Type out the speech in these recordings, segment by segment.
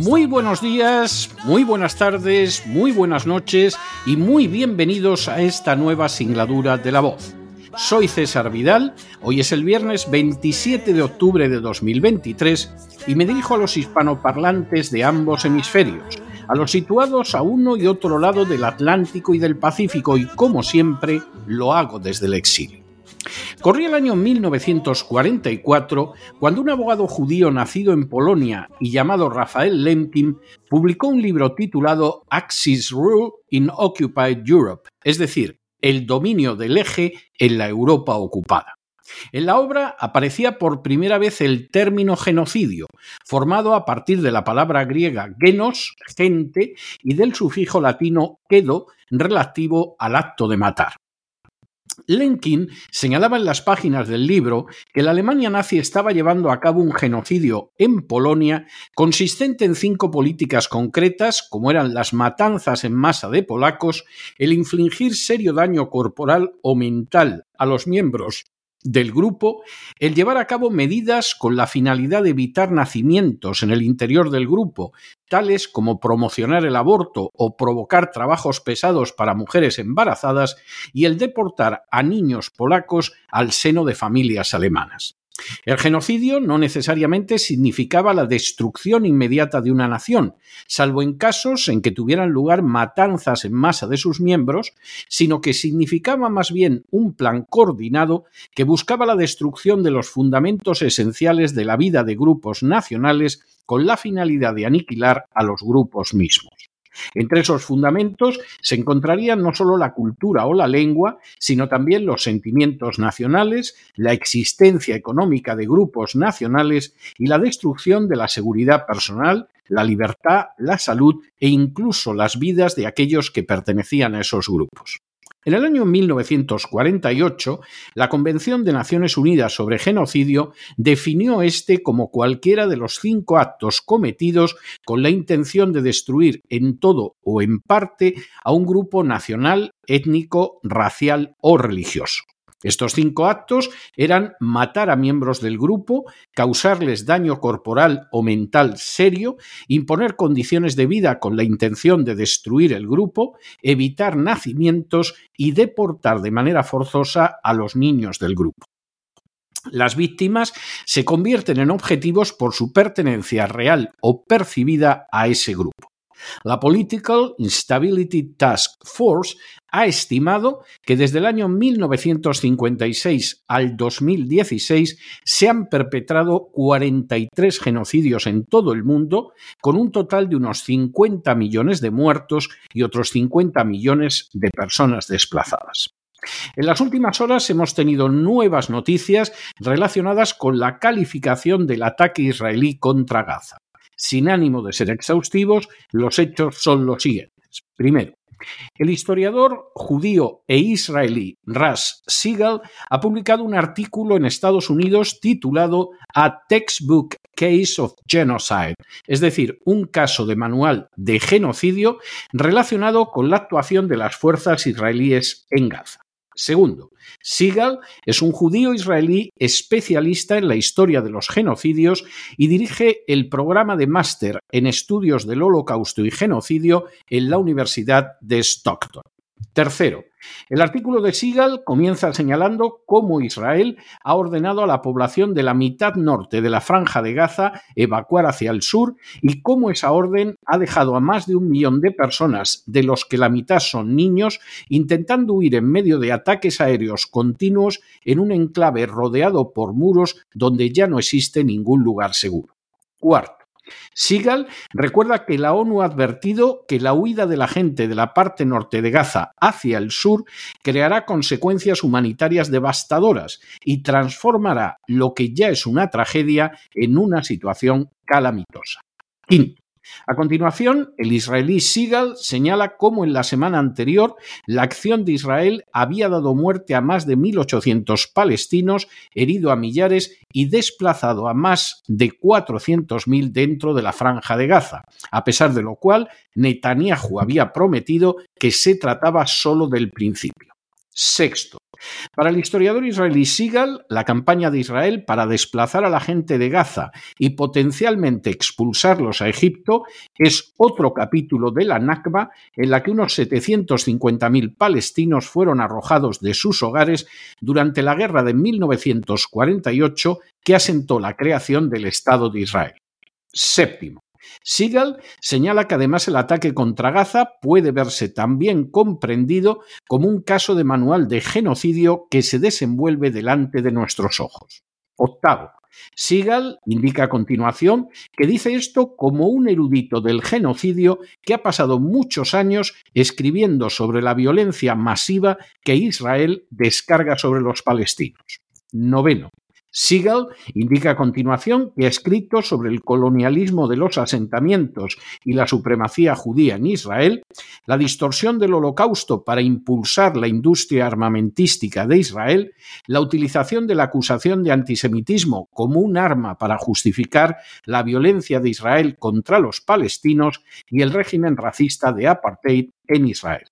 Muy buenos días, muy buenas tardes, muy buenas noches y muy bienvenidos a esta nueva singladura de la voz. Soy César Vidal, hoy es el viernes 27 de octubre de 2023 y me dirijo a los hispanoparlantes de ambos hemisferios, a los situados a uno y otro lado del Atlántico y del Pacífico y como siempre lo hago desde el exilio. Corría el año 1944 cuando un abogado judío nacido en Polonia y llamado Rafael Lemkin publicó un libro titulado Axis Rule in Occupied Europe, es decir, el dominio del eje en la Europa ocupada. En la obra aparecía por primera vez el término genocidio, formado a partir de la palabra griega genos, gente, y del sufijo latino quedo, relativo al acto de matar. Lenkin señalaba en las páginas del libro que la Alemania nazi estaba llevando a cabo un genocidio en Polonia consistente en cinco políticas concretas, como eran las matanzas en masa de polacos, el infligir serio daño corporal o mental a los miembros del grupo el llevar a cabo medidas con la finalidad de evitar nacimientos en el interior del grupo, tales como promocionar el aborto o provocar trabajos pesados para mujeres embarazadas, y el deportar a niños polacos al seno de familias alemanas. El genocidio no necesariamente significaba la destrucción inmediata de una nación, salvo en casos en que tuvieran lugar matanzas en masa de sus miembros, sino que significaba más bien un plan coordinado que buscaba la destrucción de los fundamentos esenciales de la vida de grupos nacionales con la finalidad de aniquilar a los grupos mismos. Entre esos fundamentos se encontrarían no solo la cultura o la lengua, sino también los sentimientos nacionales, la existencia económica de grupos nacionales y la destrucción de la seguridad personal, la libertad, la salud e incluso las vidas de aquellos que pertenecían a esos grupos. En el año 1948, la Convención de Naciones Unidas sobre Genocidio definió este como cualquiera de los cinco actos cometidos con la intención de destruir en todo o en parte a un grupo nacional, étnico, racial o religioso. Estos cinco actos eran matar a miembros del grupo, causarles daño corporal o mental serio, imponer condiciones de vida con la intención de destruir el grupo, evitar nacimientos y deportar de manera forzosa a los niños del grupo. Las víctimas se convierten en objetivos por su pertenencia real o percibida a ese grupo. La Political Instability Task Force ha estimado que desde el año 1956 al 2016 se han perpetrado 43 genocidios en todo el mundo, con un total de unos 50 millones de muertos y otros 50 millones de personas desplazadas. En las últimas horas hemos tenido nuevas noticias relacionadas con la calificación del ataque israelí contra Gaza. Sin ánimo de ser exhaustivos, los hechos son los siguientes. Primero, el historiador judío e israelí Ras Siegel ha publicado un artículo en Estados Unidos titulado A Textbook Case of Genocide, es decir, un caso de manual de genocidio relacionado con la actuación de las fuerzas israelíes en Gaza. Segundo, Sigal es un judío israelí especialista en la historia de los genocidios y dirige el programa de máster en estudios del holocausto y genocidio en la Universidad de Stockton. Tercero, El artículo de Sigal comienza señalando cómo Israel ha ordenado a la población de la mitad norte de la franja de Gaza evacuar hacia el sur y cómo esa orden ha dejado a más de un millón de personas, de los que la mitad son niños, intentando huir en medio de ataques aéreos continuos en un enclave rodeado por muros donde ya no existe ningún lugar seguro. Cuarto, Sigal recuerda que la ONU ha advertido que la huida de la gente de la parte norte de Gaza hacia el sur creará consecuencias humanitarias devastadoras y transformará lo que ya es una tragedia en una situación calamitosa. Quinto, a continuación, el israelí Sigal señala cómo en la semana anterior la acción de Israel había dado muerte a más de 1.800 palestinos, herido a millares y desplazado a más de 400.000 dentro de la franja de Gaza, a pesar de lo cual Netanyahu había prometido que se trataba solo del principio. Sexto, para el historiador israelí Sigal, la campaña de Israel para desplazar a la gente de Gaza y potencialmente expulsarlos a Egipto es otro capítulo de la Nakba en la que unos 750.000 palestinos fueron arrojados de sus hogares durante la guerra de 1948 que asentó la creación del Estado de Israel. Séptimo. Sigal señala que además el ataque contra Gaza puede verse también comprendido como un caso de manual de genocidio que se desenvuelve delante de nuestros ojos. Octavo. Sigal indica a continuación que dice esto como un erudito del genocidio que ha pasado muchos años escribiendo sobre la violencia masiva que Israel descarga sobre los palestinos. Noveno. Siegel indica a continuación que ha escrito sobre el colonialismo de los asentamientos y la supremacía judía en Israel, la distorsión del holocausto para impulsar la industria armamentística de Israel, la utilización de la acusación de antisemitismo como un arma para justificar la violencia de Israel contra los palestinos y el régimen racista de apartheid en Israel.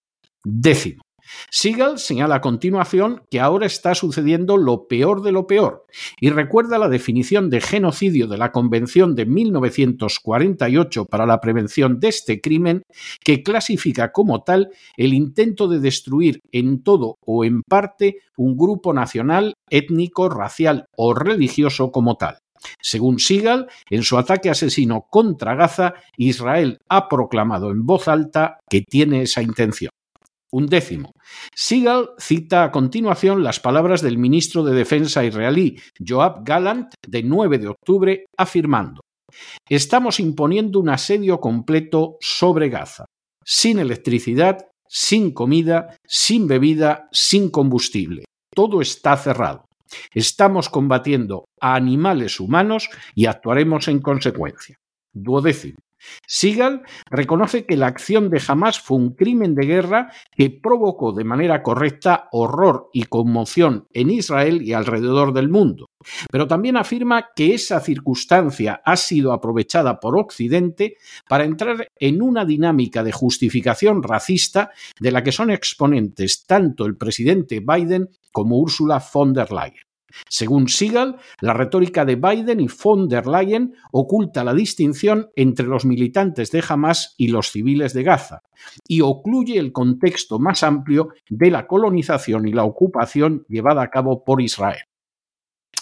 Décimo. Siegel señala a continuación que ahora está sucediendo lo peor de lo peor y recuerda la definición de genocidio de la Convención de 1948 para la prevención de este crimen que clasifica como tal el intento de destruir en todo o en parte un grupo nacional, étnico, racial o religioso como tal. Según Sigal, en su ataque asesino contra Gaza, Israel ha proclamado en voz alta que tiene esa intención. Un décimo. Sigal cita a continuación las palabras del ministro de Defensa israelí Joab Gallant de 9 de octubre afirmando Estamos imponiendo un asedio completo sobre Gaza, sin electricidad, sin comida, sin bebida, sin combustible. Todo está cerrado. Estamos combatiendo a animales humanos y actuaremos en consecuencia. Duodécimo. Sigal reconoce que la acción de Hamas fue un crimen de guerra que provocó de manera correcta horror y conmoción en Israel y alrededor del mundo, pero también afirma que esa circunstancia ha sido aprovechada por Occidente para entrar en una dinámica de justificación racista de la que son exponentes tanto el presidente Biden como Ursula von der Leyen. Según Siegel, la retórica de Biden y von der Leyen oculta la distinción entre los militantes de Hamas y los civiles de Gaza y ocluye el contexto más amplio de la colonización y la ocupación llevada a cabo por Israel.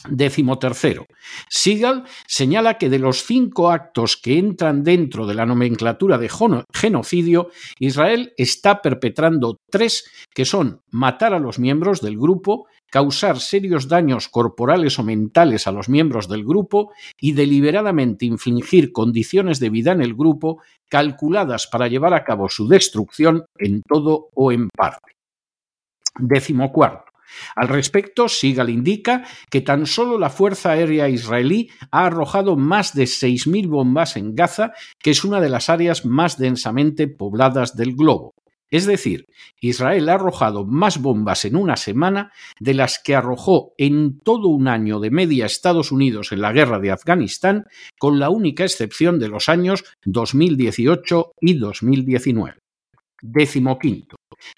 Décimo tercero. Siegel señala que de los cinco actos que entran dentro de la nomenclatura de genocidio, Israel está perpetrando tres que son matar a los miembros del grupo, causar serios daños corporales o mentales a los miembros del grupo y deliberadamente infligir condiciones de vida en el grupo calculadas para llevar a cabo su destrucción en todo o en parte. Décimo cuarto. Al respecto, Sigal indica que tan solo la Fuerza Aérea israelí ha arrojado más de 6.000 bombas en Gaza, que es una de las áreas más densamente pobladas del globo. Es decir, Israel ha arrojado más bombas en una semana de las que arrojó en todo un año de media Estados Unidos en la guerra de Afganistán, con la única excepción de los años 2018 y 2019. Décimo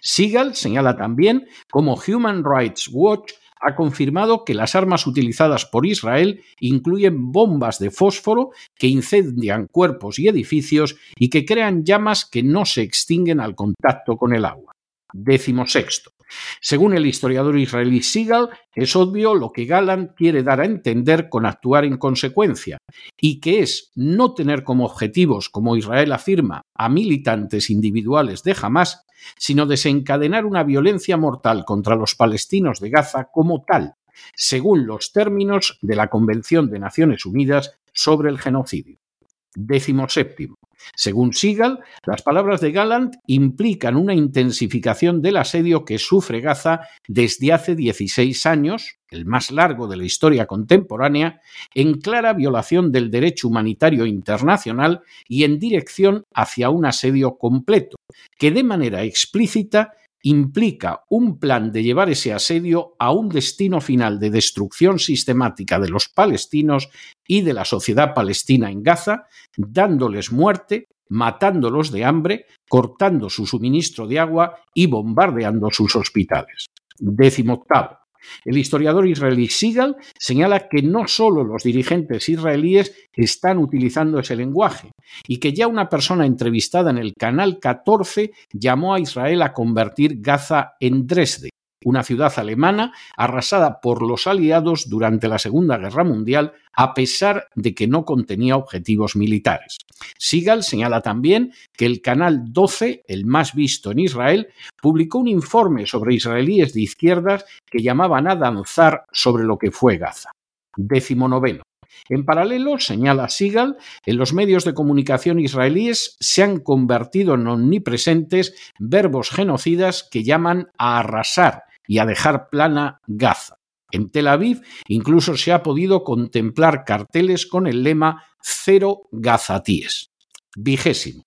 Sigal señala también cómo Human Rights Watch ha confirmado que las armas utilizadas por Israel incluyen bombas de fósforo que incendian cuerpos y edificios y que crean llamas que no se extinguen al contacto con el agua. Décimo sexto. Según el historiador israelí Sigal, es obvio lo que Galland quiere dar a entender con actuar en consecuencia, y que es no tener como objetivos, como Israel afirma, a militantes individuales de Hamas, sino desencadenar una violencia mortal contra los palestinos de Gaza como tal, según los términos de la Convención de Naciones Unidas sobre el genocidio. Décimo séptimo. Según Sigal, las palabras de Gallant implican una intensificación del asedio que sufre Gaza desde hace 16 años, el más largo de la historia contemporánea, en clara violación del derecho humanitario internacional y en dirección hacia un asedio completo, que de manera explícita implica un plan de llevar ese asedio a un destino final de destrucción sistemática de los palestinos y de la sociedad palestina en Gaza, dándoles muerte, matándolos de hambre, cortando su suministro de agua y bombardeando sus hospitales. Décimo octavo. El historiador israelí Sigal señala que no solo los dirigentes israelíes están utilizando ese lenguaje y que ya una persona entrevistada en el canal 14 llamó a Israel a convertir Gaza en Dresde, una ciudad alemana arrasada por los aliados durante la Segunda Guerra Mundial a pesar de que no contenía objetivos militares. Sigal señala también que el canal 12, el más visto en Israel, publicó un informe sobre israelíes de izquierdas que llamaban a danzar sobre lo que fue Gaza. Décimo noveno. En paralelo, señala Sigal, en los medios de comunicación israelíes se han convertido en omnipresentes verbos genocidas que llaman a arrasar y a dejar plana Gaza. En Tel Aviv incluso se ha podido contemplar carteles con el lema Cero Gazatíes. Vigésimo.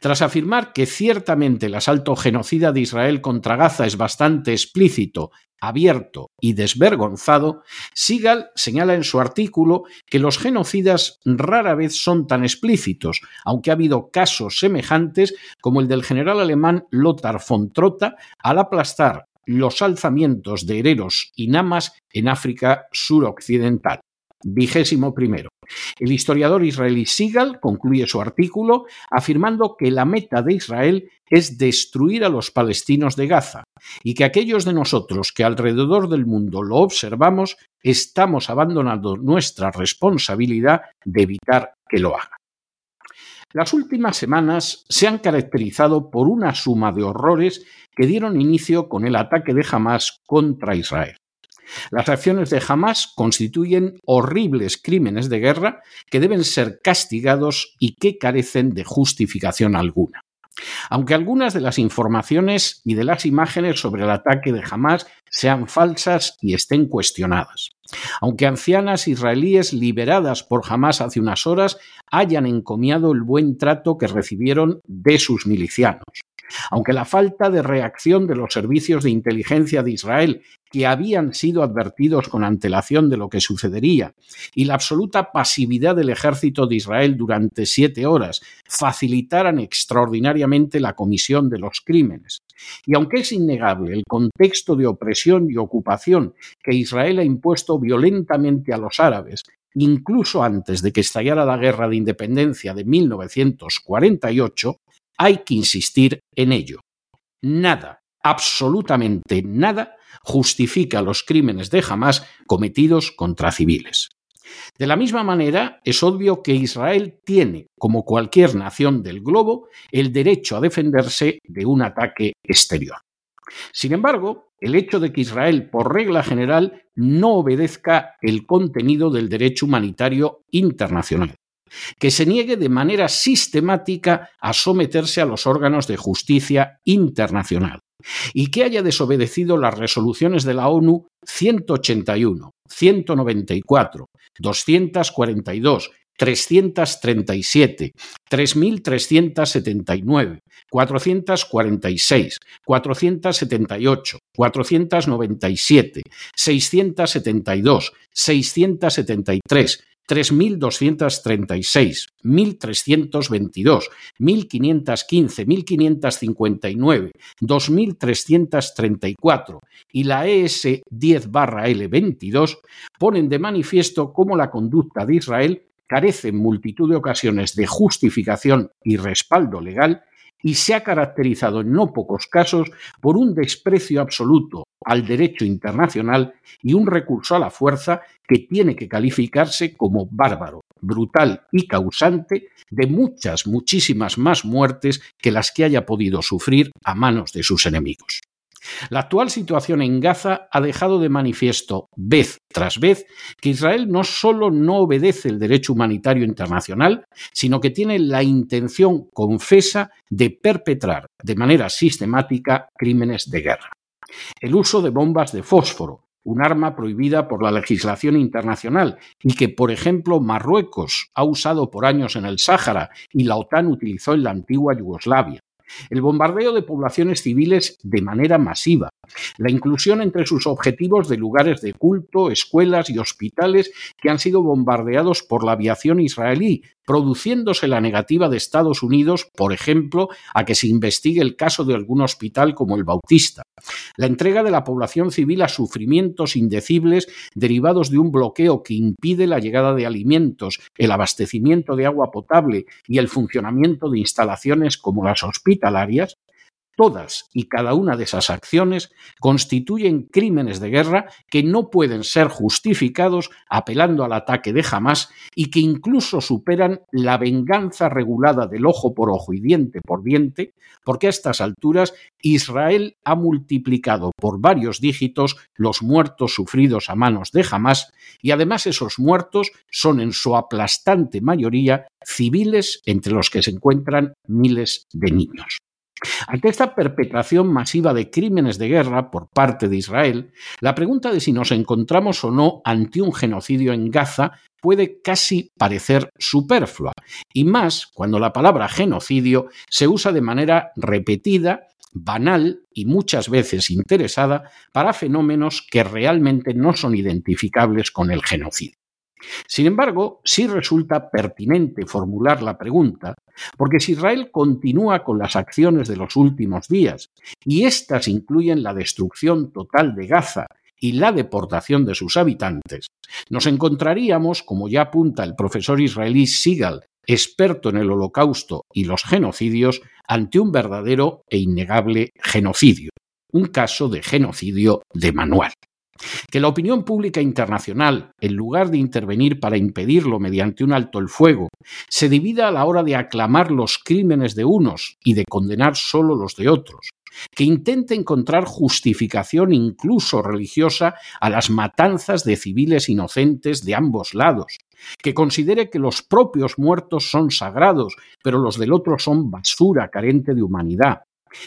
Tras afirmar que ciertamente el asalto genocida de Israel contra Gaza es bastante explícito, abierto y desvergonzado, Sigal señala en su artículo que los genocidas rara vez son tan explícitos, aunque ha habido casos semejantes como el del general alemán Lothar von Trotta al aplastar los alzamientos de hereros y namas en África suroccidental. Vigésimo primero. El historiador israelí Sigal concluye su artículo afirmando que la meta de Israel es destruir a los palestinos de Gaza y que aquellos de nosotros que alrededor del mundo lo observamos estamos abandonando nuestra responsabilidad de evitar que lo haga. Las últimas semanas se han caracterizado por una suma de horrores que dieron inicio con el ataque de Hamas contra Israel. Las acciones de Hamas constituyen horribles crímenes de guerra que deben ser castigados y que carecen de justificación alguna. Aunque algunas de las informaciones y de las imágenes sobre el ataque de Hamas sean falsas y estén cuestionadas. Aunque ancianas israelíes liberadas por Hamas hace unas horas hayan encomiado el buen trato que recibieron de sus milicianos. Aunque la falta de reacción de los servicios de inteligencia de Israel, que habían sido advertidos con antelación de lo que sucedería, y la absoluta pasividad del ejército de Israel durante siete horas facilitaran extraordinariamente la comisión de los crímenes. Y aunque es innegable el contexto de opresión y ocupación que Israel ha impuesto violentamente a los árabes, incluso antes de que estallara la guerra de independencia de 1948, hay que insistir en ello. Nada, absolutamente nada, justifica los crímenes de Hamas cometidos contra civiles. De la misma manera, es obvio que Israel tiene, como cualquier nación del globo, el derecho a defenderse de un ataque exterior. Sin embargo, el hecho de que Israel, por regla general, no obedezca el contenido del derecho humanitario internacional, que se niegue de manera sistemática a someterse a los órganos de justicia internacional y que haya desobedecido las resoluciones de la ONU 181, 194, 242, 337, 3.379, 446, 478, 497, 672, 673, 3.236, 1.322, 1.515, 1.559, 2.334 y la ES 10-L22 ponen de manifiesto cómo la conducta de Israel carece en multitud de ocasiones de justificación y respaldo legal y se ha caracterizado en no pocos casos por un desprecio absoluto al derecho internacional y un recurso a la fuerza que tiene que calificarse como bárbaro, brutal y causante de muchas, muchísimas más muertes que las que haya podido sufrir a manos de sus enemigos. La actual situación en Gaza ha dejado de manifiesto vez tras vez que Israel no solo no obedece el derecho humanitario internacional, sino que tiene la intención confesa de perpetrar de manera sistemática crímenes de guerra. El uso de bombas de fósforo, un arma prohibida por la legislación internacional y que, por ejemplo, Marruecos ha usado por años en el Sáhara y la OTAN utilizó en la antigua Yugoslavia el bombardeo de poblaciones civiles de manera masiva, la inclusión entre sus objetivos de lugares de culto, escuelas y hospitales que han sido bombardeados por la aviación israelí, produciéndose la negativa de Estados Unidos, por ejemplo, a que se investigue el caso de algún hospital como el Bautista. La entrega de la población civil a sufrimientos indecibles derivados de un bloqueo que impide la llegada de alimentos, el abastecimiento de agua potable y el funcionamiento de instalaciones como las hospitalarias, Todas y cada una de esas acciones constituyen crímenes de guerra que no pueden ser justificados apelando al ataque de Hamas y que incluso superan la venganza regulada del ojo por ojo y diente por diente, porque a estas alturas Israel ha multiplicado por varios dígitos los muertos sufridos a manos de Hamas y además esos muertos son en su aplastante mayoría civiles entre los que se encuentran miles de niños. Ante esta perpetración masiva de crímenes de guerra por parte de Israel, la pregunta de si nos encontramos o no ante un genocidio en Gaza puede casi parecer superflua, y más cuando la palabra genocidio se usa de manera repetida banal y muchas veces interesada para fenómenos que realmente no son identificables con el genocidio. Sin embargo, sí resulta pertinente formular la pregunta, porque si Israel continúa con las acciones de los últimos días, y éstas incluyen la destrucción total de Gaza y la deportación de sus habitantes, nos encontraríamos, como ya apunta el profesor israelí Sigal, experto en el holocausto y los genocidios, ante un verdadero e innegable genocidio, un caso de genocidio de manual. Que la opinión pública internacional, en lugar de intervenir para impedirlo mediante un alto el fuego, se divida a la hora de aclamar los crímenes de unos y de condenar solo los de otros, que intente encontrar justificación incluso religiosa a las matanzas de civiles inocentes de ambos lados, que considere que los propios muertos son sagrados, pero los del otro son basura carente de humanidad,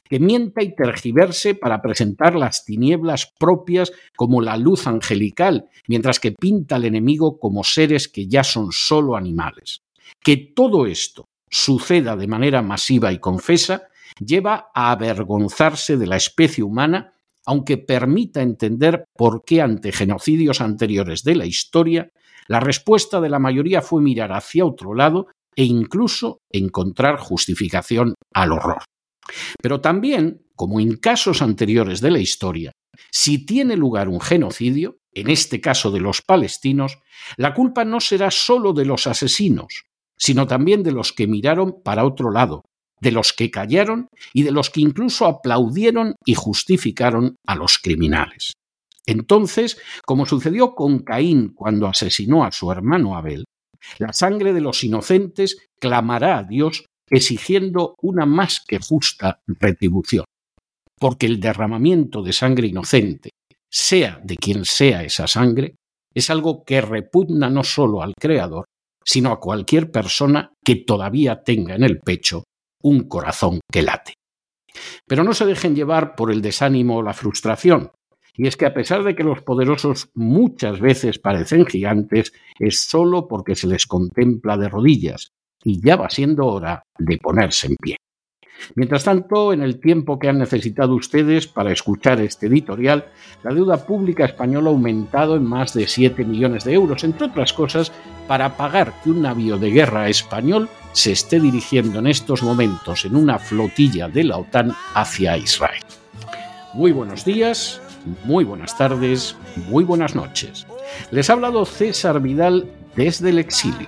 que mienta y tergiverse para presentar las tinieblas propias como la luz angelical, mientras que pinta al enemigo como seres que ya son solo animales. Que todo esto suceda de manera masiva y confesa lleva a avergonzarse de la especie humana, aunque permita entender por qué ante genocidios anteriores de la historia, la respuesta de la mayoría fue mirar hacia otro lado e incluso encontrar justificación al horror. Pero también, como en casos anteriores de la historia, si tiene lugar un genocidio, en este caso de los palestinos, la culpa no será sólo de los asesinos, sino también de los que miraron para otro lado, de los que callaron y de los que incluso aplaudieron y justificaron a los criminales. Entonces, como sucedió con Caín cuando asesinó a su hermano Abel, la sangre de los inocentes clamará a Dios exigiendo una más que justa retribución, porque el derramamiento de sangre inocente, sea de quien sea esa sangre, es algo que repugna no solo al Creador, sino a cualquier persona que todavía tenga en el pecho un corazón que late. Pero no se dejen llevar por el desánimo o la frustración, y es que a pesar de que los poderosos muchas veces parecen gigantes, es solo porque se les contempla de rodillas, y ya va siendo hora de ponerse en pie. Mientras tanto, en el tiempo que han necesitado ustedes para escuchar este editorial, la deuda pública española ha aumentado en más de 7 millones de euros, entre otras cosas, para pagar que un navío de guerra español se esté dirigiendo en estos momentos en una flotilla de la OTAN hacia Israel. Muy buenos días, muy buenas tardes, muy buenas noches. Les ha hablado César Vidal desde el exilio.